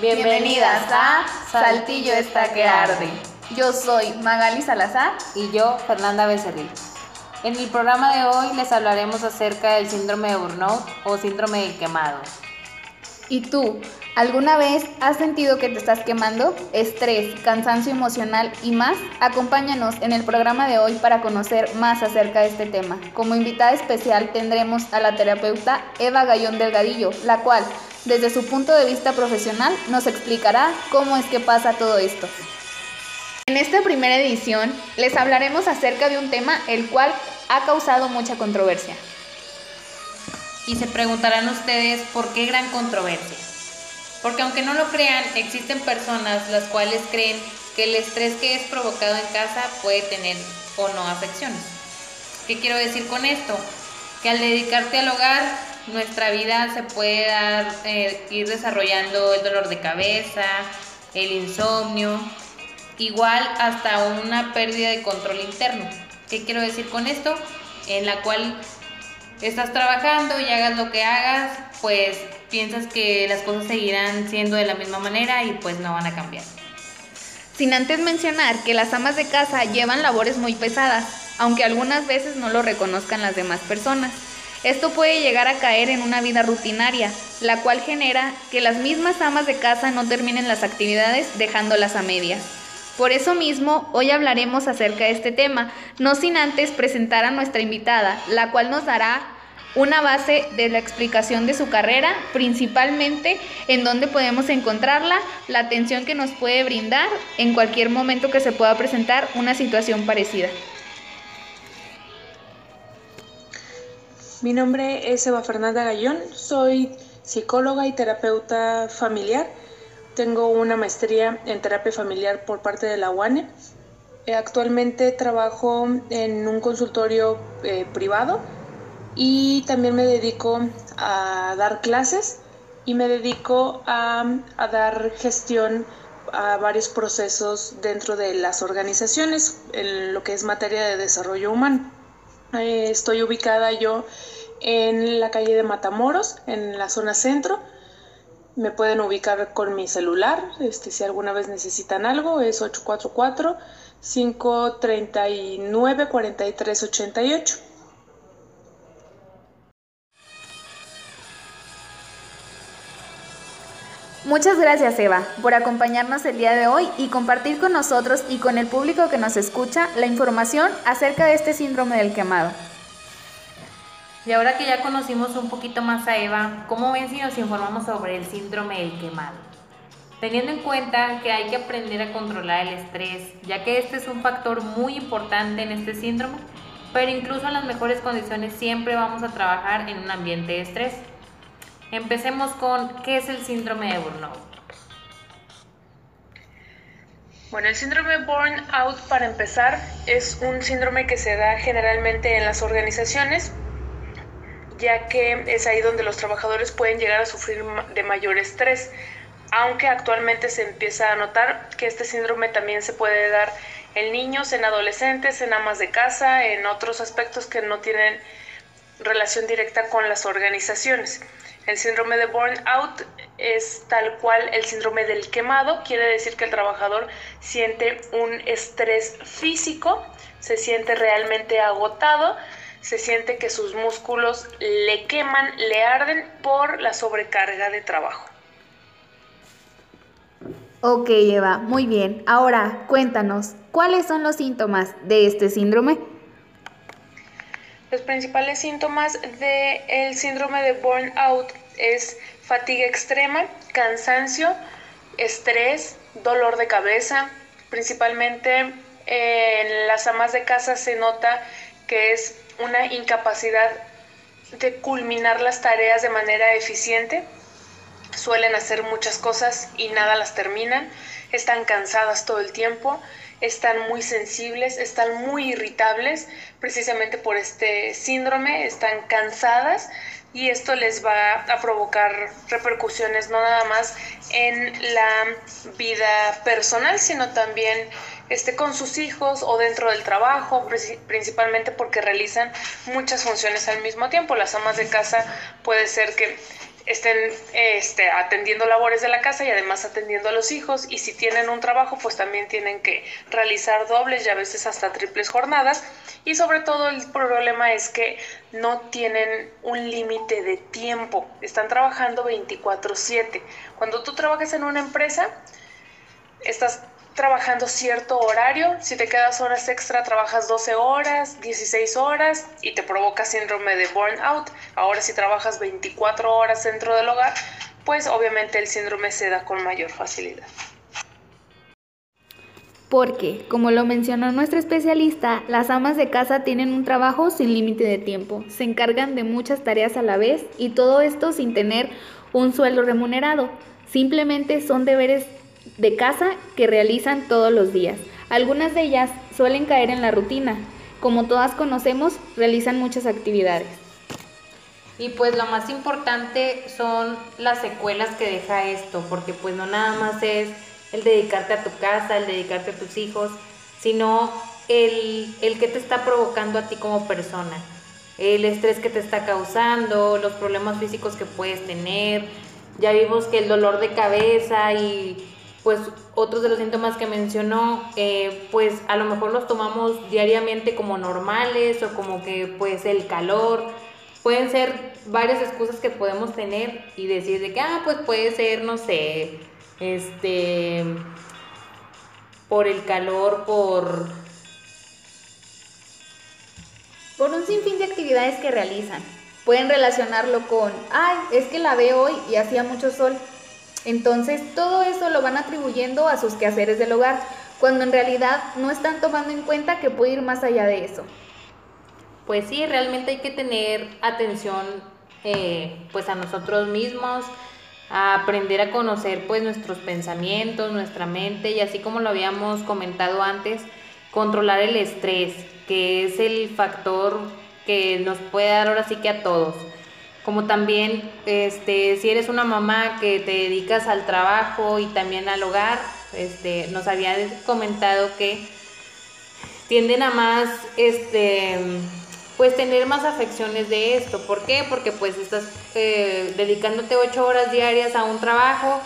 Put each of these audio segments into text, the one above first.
Bienvenidas a Saltillo está que arde. Yo soy Magali Salazar y yo Fernanda Becerril. En el programa de hoy les hablaremos acerca del síndrome de burnout o síndrome de quemado. ¿Y tú? ¿Alguna vez has sentido que te estás quemando? Estrés, cansancio emocional y más. Acompáñanos en el programa de hoy para conocer más acerca de este tema. Como invitada especial tendremos a la terapeuta Eva Gallón Delgadillo, la cual, desde su punto de vista profesional, nos explicará cómo es que pasa todo esto. En esta primera edición les hablaremos acerca de un tema el cual ha causado mucha controversia. Y se preguntarán ustedes por qué gran controversia. Porque aunque no lo crean, existen personas las cuales creen que el estrés que es provocado en casa puede tener o no afecciones. ¿Qué quiero decir con esto? Que al dedicarte al hogar, nuestra vida se puede eh, ir desarrollando el dolor de cabeza, el insomnio, igual hasta una pérdida de control interno. ¿Qué quiero decir con esto? En la cual estás trabajando y hagas lo que hagas, pues piensas que las cosas seguirán siendo de la misma manera y pues no van a cambiar. Sin antes mencionar que las amas de casa llevan labores muy pesadas, aunque algunas veces no lo reconozcan las demás personas. Esto puede llegar a caer en una vida rutinaria, la cual genera que las mismas amas de casa no terminen las actividades dejándolas a medias. Por eso mismo, hoy hablaremos acerca de este tema, no sin antes presentar a nuestra invitada, la cual nos dará una base de la explicación de su carrera, principalmente en dónde podemos encontrarla, la atención que nos puede brindar en cualquier momento que se pueda presentar una situación parecida. Mi nombre es Eva Fernanda Gallón, soy psicóloga y terapeuta familiar tengo una maestría en terapia familiar por parte de la UANE. Eh, actualmente trabajo en un consultorio eh, privado y también me dedico a dar clases y me dedico a, dar gestión a varios procesos dentro de las organizaciones en lo que es materia de desarrollo humano. Eh, estoy ubicada yo en la calle de Matamoros, en la zona centro me pueden ubicar con mi celular, este, si alguna vez necesitan algo, es 844-539-4388. Muchas gracias Eva por acompañarnos el día de hoy y compartir con nosotros y con el público que nos escucha la información acerca de este síndrome del quemado. Y ahora que ya conocimos un poquito más a Eva, ¿cómo ven si nos informamos sobre el síndrome del quemado? Teniendo en cuenta que hay que aprender a controlar el estrés, ya que este es un factor muy importante en este síndrome, pero incluso en las mejores condiciones siempre vamos a trabajar en un ambiente de estrés. Empecemos con qué es el síndrome de burnout. Bueno, el síndrome burnout, para empezar, es un síndrome que se da generalmente en las organizaciones ya que es ahí donde los trabajadores pueden llegar a sufrir de mayor estrés, aunque actualmente se empieza a notar que este síndrome también se puede dar en niños, en adolescentes, en amas de casa, en otros aspectos que no tienen relación directa con las organizaciones. El síndrome de burnout es tal cual el síndrome del quemado, quiere decir que el trabajador siente un estrés físico, se siente realmente agotado, se siente que sus músculos le queman, le arden por la sobrecarga de trabajo. Ok, Eva, muy bien. Ahora, cuéntanos, ¿cuáles son los síntomas de este síndrome? Los principales síntomas del síndrome de burnout es fatiga extrema, cansancio, estrés, dolor de cabeza. Principalmente en las amas de casa se nota que es una incapacidad de culminar las tareas de manera eficiente. Suelen hacer muchas cosas y nada las terminan. Están cansadas todo el tiempo, están muy sensibles, están muy irritables precisamente por este síndrome, están cansadas y esto les va a provocar repercusiones no nada más en la vida personal, sino también este, con sus hijos o dentro del trabajo, principalmente porque realizan muchas funciones al mismo tiempo. Las amas de casa puede ser que estén este, atendiendo labores de la casa y además atendiendo a los hijos y si tienen un trabajo pues también tienen que realizar dobles y a veces hasta triples jornadas y sobre todo el problema es que no tienen un límite de tiempo, están trabajando 24/7. Cuando tú trabajas en una empresa, estás trabajando cierto horario, si te quedas horas extra trabajas 12 horas, 16 horas y te provoca síndrome de burnout. Ahora si trabajas 24 horas dentro del hogar, pues obviamente el síndrome se da con mayor facilidad. Porque, como lo mencionó nuestra especialista, las amas de casa tienen un trabajo sin límite de tiempo, se encargan de muchas tareas a la vez y todo esto sin tener un sueldo remunerado. Simplemente son deberes de casa que realizan todos los días. Algunas de ellas suelen caer en la rutina. Como todas conocemos, realizan muchas actividades. Y pues lo más importante son las secuelas que deja esto, porque pues no nada más es el dedicarte a tu casa, el dedicarte a tus hijos, sino el, el que te está provocando a ti como persona, el estrés que te está causando, los problemas físicos que puedes tener. Ya vimos que el dolor de cabeza y pues otros de los síntomas que mencionó, eh, pues a lo mejor los tomamos diariamente como normales o como que pues el calor, pueden ser varias excusas que podemos tener y decir de que, ah, pues puede ser, no sé, este, por el calor, por... Por un sinfín de actividades que realizan. Pueden relacionarlo con, ay, es que la veo hoy y hacía mucho sol. Entonces, todo eso lo van atribuyendo a sus quehaceres del hogar, cuando en realidad no están tomando en cuenta que puede ir más allá de eso. Pues sí, realmente hay que tener atención eh, pues a nosotros mismos, a aprender a conocer pues nuestros pensamientos, nuestra mente y así como lo habíamos comentado antes, controlar el estrés, que es el factor que nos puede dar ahora sí que a todos como también este, si eres una mamá que te dedicas al trabajo y también al hogar, este, nos había comentado que tienden a más, este, pues tener más afecciones de esto. ¿Por qué? Porque pues estás eh, dedicándote ocho horas diarias a un trabajo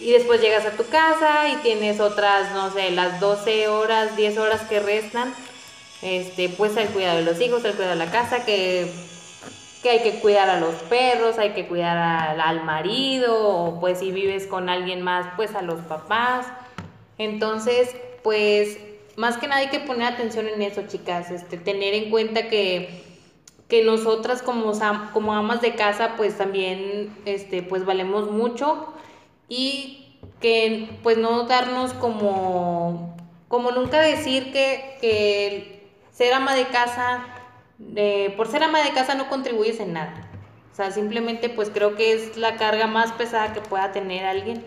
y después llegas a tu casa y tienes otras, no sé, las 12 horas, 10 horas que restan, este, pues el cuidado de los hijos, el cuidado de la casa, que que hay que cuidar a los perros, hay que cuidar al, marido, o pues si vives con alguien más, pues a los papás. Entonces, pues más que nada hay que poner atención en eso, chicas, este, tener en cuenta que, que nosotras como, como amas de casa, pues también, este, pues valemos mucho y que pues no darnos como, como nunca decir que, que ser ama de casa por ser ama de casa no contribuyes en nada. O sea, simplemente pues creo que es la carga más pesada que pueda tener alguien.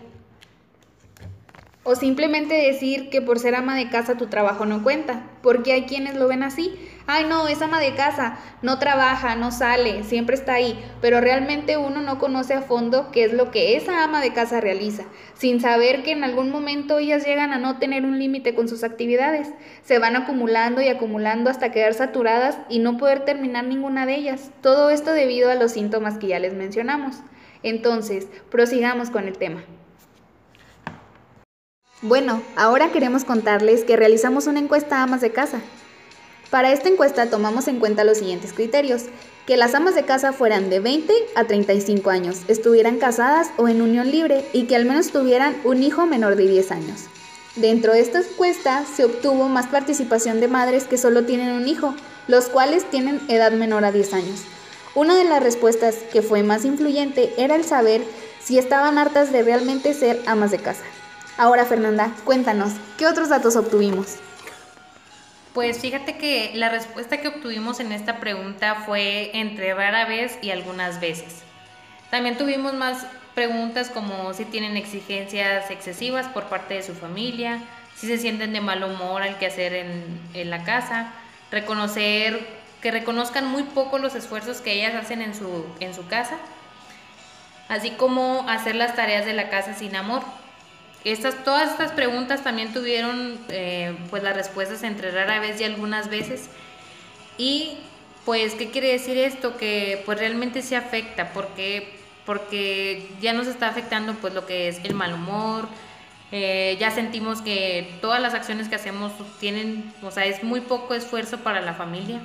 O simplemente decir que por ser ama de casa tu trabajo no cuenta, porque hay quienes lo ven así. Ay, no, es ama de casa, no trabaja, no sale, siempre está ahí, pero realmente uno no conoce a fondo qué es lo que esa ama de casa realiza, sin saber que en algún momento ellas llegan a no tener un límite con sus actividades. Se van acumulando y acumulando hasta quedar saturadas y no poder terminar ninguna de ellas. Todo esto debido a los síntomas que ya les mencionamos. Entonces, prosigamos con el tema. Bueno, ahora queremos contarles que realizamos una encuesta a amas de casa. Para esta encuesta tomamos en cuenta los siguientes criterios. Que las amas de casa fueran de 20 a 35 años, estuvieran casadas o en unión libre y que al menos tuvieran un hijo menor de 10 años. Dentro de esta encuesta se obtuvo más participación de madres que solo tienen un hijo, los cuales tienen edad menor a 10 años. Una de las respuestas que fue más influyente era el saber si estaban hartas de realmente ser amas de casa. Ahora, Fernanda, cuéntanos, ¿qué otros datos obtuvimos? Pues fíjate que la respuesta que obtuvimos en esta pregunta fue entre rara vez y algunas veces. También tuvimos más preguntas como si tienen exigencias excesivas por parte de su familia, si se sienten de mal humor al quehacer en, en la casa, reconocer que reconozcan muy poco los esfuerzos que ellas hacen en su, en su casa, así como hacer las tareas de la casa sin amor. Estas, todas estas preguntas también tuvieron eh, pues las respuestas entre rara vez y algunas veces. Y pues, ¿qué quiere decir esto? Que pues realmente se afecta, porque porque ya nos está afectando pues lo que es el mal humor, eh, ya sentimos que todas las acciones que hacemos tienen, o sea, es muy poco esfuerzo para la familia.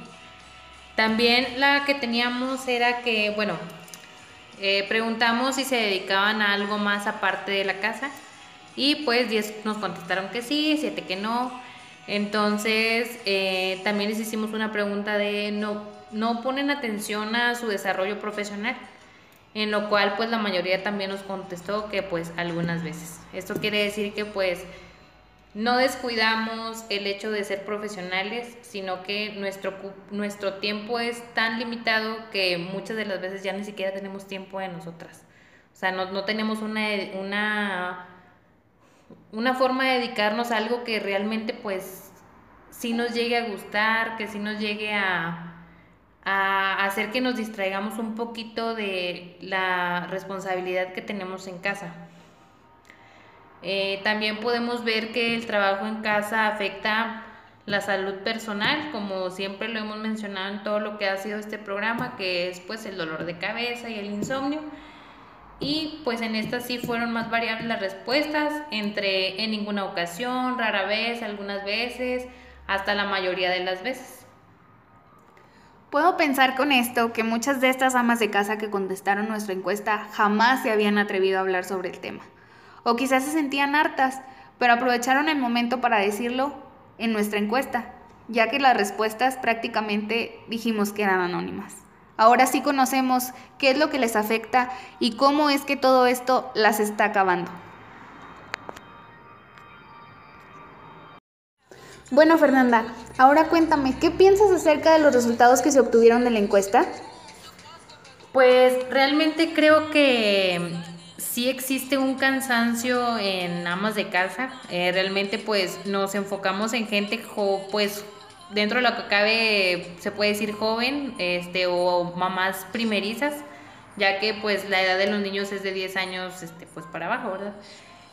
También la que teníamos era que, bueno, eh, preguntamos si se dedicaban a algo más aparte de la casa y pues 10 nos contestaron que sí, 7 que no. Entonces eh, también les hicimos una pregunta de no, no ponen atención a su desarrollo profesional en lo cual pues la mayoría también nos contestó que pues algunas veces. Esto quiere decir que pues no descuidamos el hecho de ser profesionales, sino que nuestro, nuestro tiempo es tan limitado que muchas de las veces ya ni siquiera tenemos tiempo de nosotras. O sea, no, no tenemos una, una, una forma de dedicarnos a algo que realmente pues sí nos llegue a gustar, que sí nos llegue a, a hacer que nos distraigamos un poquito de la responsabilidad que tenemos en casa. Eh, también podemos ver que el trabajo en casa afecta la salud personal, como siempre lo hemos mencionado en todo lo que ha sido este programa, que es pues el dolor de cabeza y el insomnio. Y pues en esta sí fueron más variables las respuestas, entre en ninguna ocasión, rara vez, algunas veces, hasta la mayoría de las veces. Puedo pensar con esto que muchas de estas amas de casa que contestaron nuestra encuesta jamás se habían atrevido a hablar sobre el tema. O quizás se sentían hartas, pero aprovecharon el momento para decirlo en nuestra encuesta, ya que las respuestas prácticamente dijimos que eran anónimas. Ahora sí conocemos qué es lo que les afecta y cómo es que todo esto las está acabando. Bueno, Fernanda, ahora cuéntame, ¿qué piensas acerca de los resultados que se obtuvieron de la encuesta? Pues realmente creo que sí existe un cansancio en amas de casa. Eh, realmente pues nos enfocamos en gente pues dentro de lo que cabe se puede decir joven este o mamás primerizas, ya que pues la edad de los niños es de 10 años este pues para abajo, ¿verdad?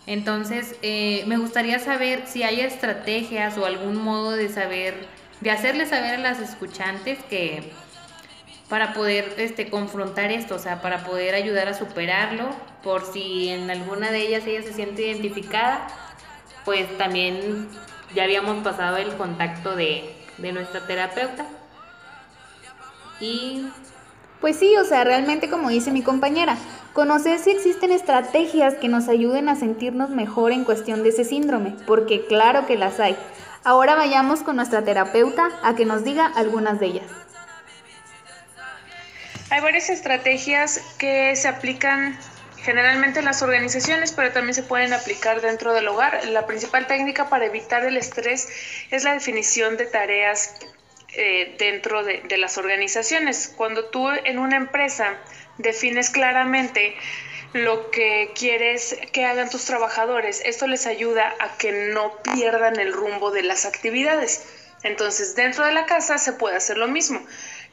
Entonces, eh, me gustaría saber si hay estrategias o algún modo de saber, de hacerle saber a las escuchantes que para poder este, confrontar esto, o sea, para poder ayudar a superarlo, por si en alguna de ellas ella se siente identificada, pues también ya habíamos pasado el contacto de, de nuestra terapeuta. Y pues sí, o sea, realmente como dice mi compañera, conocer si existen estrategias que nos ayuden a sentirnos mejor en cuestión de ese síndrome, porque claro que las hay. Ahora vayamos con nuestra terapeuta a que nos diga algunas de ellas. Hay varias estrategias que se aplican generalmente en las organizaciones, pero también se pueden aplicar dentro del hogar. La principal técnica para evitar el estrés es la definición de tareas eh, dentro de, las organizaciones. Cuando tú en una empresa defines claramente lo que quieres que hagan tus trabajadores, esto les ayuda a que no pierdan el rumbo de las actividades. Entonces, dentro de la casa se puede hacer lo mismo.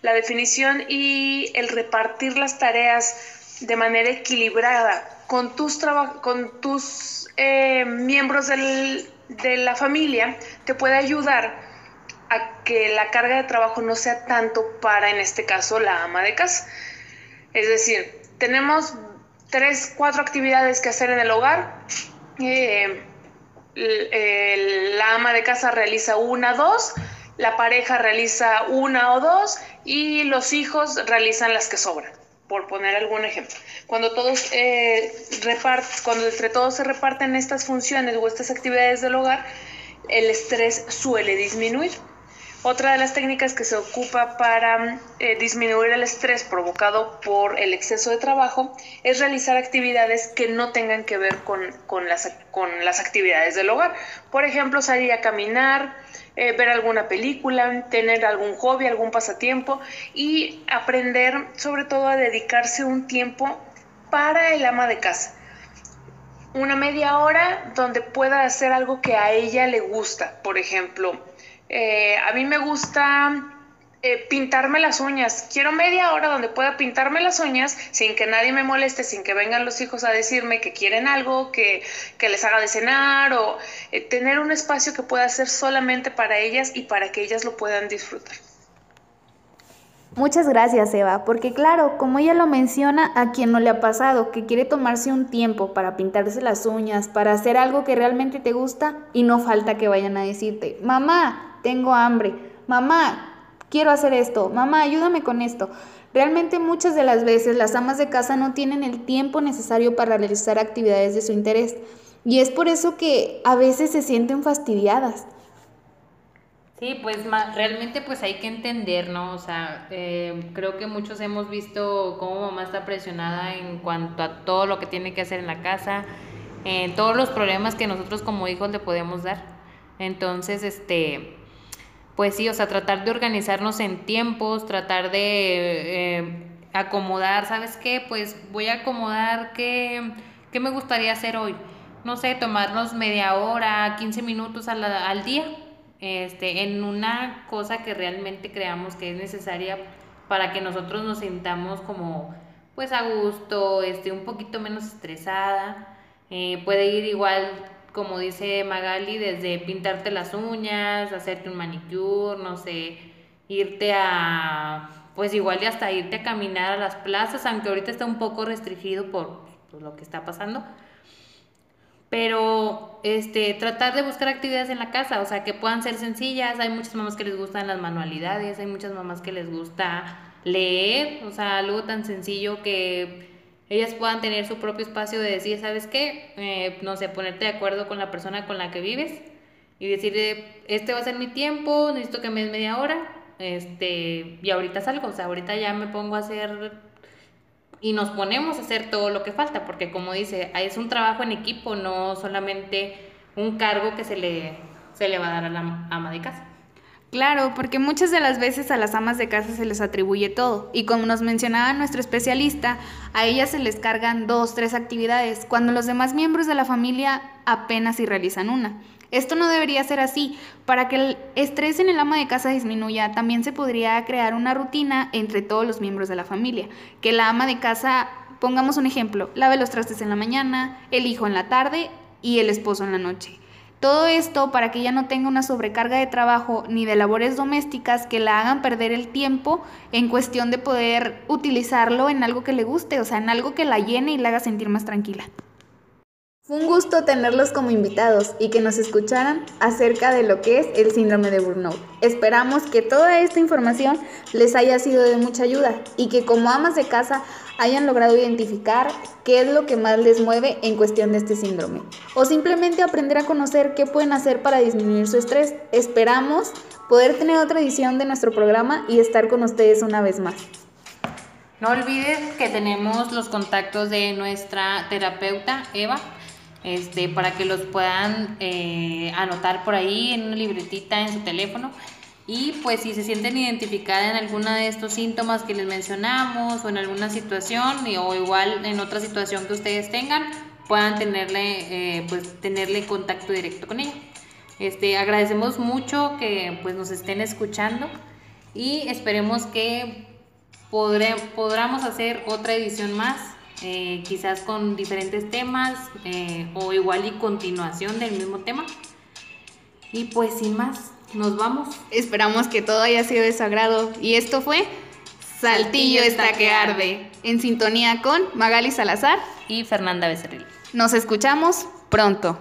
La definición y el repartir las tareas de manera equilibrada con tus, con tus eh, miembros de la familia te puede ayudar a que la carga de trabajo no sea tanto para, en este caso, la ama de casa. Es decir, tenemos tres, cuatro actividades que hacer en el hogar. Eh, la ama de casa realiza una, dos, la pareja realiza una o dos y los hijos realizan las que sobran, por poner algún ejemplo. Cuando todos eh, cuando entre todos se reparten estas funciones o estas actividades del hogar, el estrés suele disminuir. Otra de las técnicas que se ocupa para eh, disminuir el estrés provocado por el exceso de trabajo es realizar actividades que no tengan que ver con, las, con las, actividades del hogar. Por ejemplo, salir a caminar, eh, ver alguna película, tener algún hobby, algún pasatiempo y aprender sobre todo a dedicarse un tiempo para el ama de casa una media hora donde pueda hacer algo que a ella le gusta. Por ejemplo, eh, a mí me gusta eh, pintarme las uñas. Quiero media hora donde pueda pintarme las uñas sin que nadie me moleste, sin que vengan los hijos a decirme que quieren algo, que, les haga de cenar o eh, tener un espacio que pueda ser solamente para ellas y para que ellas lo puedan disfrutar. Muchas gracias, Eva, porque claro, como ella lo menciona, a quien no le ha pasado, que quiere tomarse un tiempo para pintarse las uñas, para hacer algo que realmente te gusta y no falta que vayan a decirte, mamá, tengo hambre, mamá, quiero hacer esto, mamá, ayúdame con esto. Realmente muchas de las veces las amas de casa no tienen el tiempo necesario para realizar actividades de su interés y es por eso que a veces se sienten fastidiadas. Sí, pues realmente pues hay que entender, ¿no? O sea, eh, creo que muchos hemos visto cómo mamá está presionada en cuanto a todo lo que tiene que hacer en la casa, en todos los problemas que nosotros como hijos le podemos dar. Entonces, este, pues sí, o sea, tratar de organizarnos en tiempos, tratar de eh, acomodar, ¿sabes qué? Pues voy a acomodar qué, qué me gustaría hacer hoy. No sé, tomarnos media hora, 15 minutos al día este, en una cosa que realmente creamos que es necesaria para que nosotros nos sintamos como pues a gusto, este, un poquito menos estresada. Eh, puede ir igual, como dice Magali, desde pintarte las uñas, hacerte un manicure, no sé, irte a, pues igual y hasta irte a caminar a las plazas, aunque ahorita está un poco restringido por, lo que está pasando pero este tratar de buscar actividades en la casa, o sea, que puedan ser sencillas. Hay muchas mamás que les gustan las manualidades, hay muchas mamás que les gusta leer, o sea, algo tan sencillo que ellas puedan tener su propio espacio de decir, ¿sabes qué? Eh, no sé, ponerte de acuerdo con la persona con la que vives y decirle, este va a ser mi tiempo, necesito que me des media hora, este, y ahorita salgo, o sea, ahorita ya me pongo a hacer y nos ponemos a hacer todo lo que falta, porque como dice, es un trabajo en equipo, no solamente un cargo que se le, se le va a dar a la ama de casa. Claro, porque muchas de las veces a las amas de casa se les atribuye todo y como nos mencionaba nuestro especialista, a ellas se les cargan dos, tres actividades, cuando los demás miembros de la familia apenas si realizan una. Esto no debería ser así. Para que el estrés en el ama de casa disminuya, también se podría crear una rutina entre todos los miembros de la familia. Que la ama de casa, pongamos un ejemplo, lave los trastes en la mañana, el hijo en la tarde y el esposo en la noche. Todo esto para que ella no tenga una sobrecarga de trabajo ni de labores domésticas que la hagan perder el tiempo en cuestión de poder utilizarlo en algo que le guste, o sea, en algo que la llene y la haga sentir más tranquila. Fue un gusto tenerlos como invitados y que nos escucharan acerca de lo que es el síndrome de burnout. Esperamos que toda esta información les haya sido de mucha ayuda y que como amas de casa hayan logrado identificar qué es lo que más les mueve en cuestión de este síndrome o simplemente aprender a conocer qué pueden hacer para disminuir su estrés. Esperamos poder tener otra edición de nuestro programa y estar con ustedes una vez más. No olviden que tenemos los contactos de nuestra terapeuta Eva este, para que los puedan eh, anotar por ahí en una libretita en su teléfono. Y pues si se sienten identificadas en alguna de estos síntomas que les mencionamos o en alguna situación o igual en otra situación que ustedes tengan, puedan tenerle, eh, pues, tenerle contacto directo con ella. Este, agradecemos mucho que pues, nos estén escuchando y esperemos que podré, podamos hacer otra edición más eh, quizás con diferentes temas eh, o igual y continuación del mismo tema. Y pues sin más, nos vamos. Esperamos que todo haya sido de su agrado. Y esto fue Saltillo, está que arde, en sintonía con Magali Salazar y Fernanda Becerril. Nos escuchamos pronto.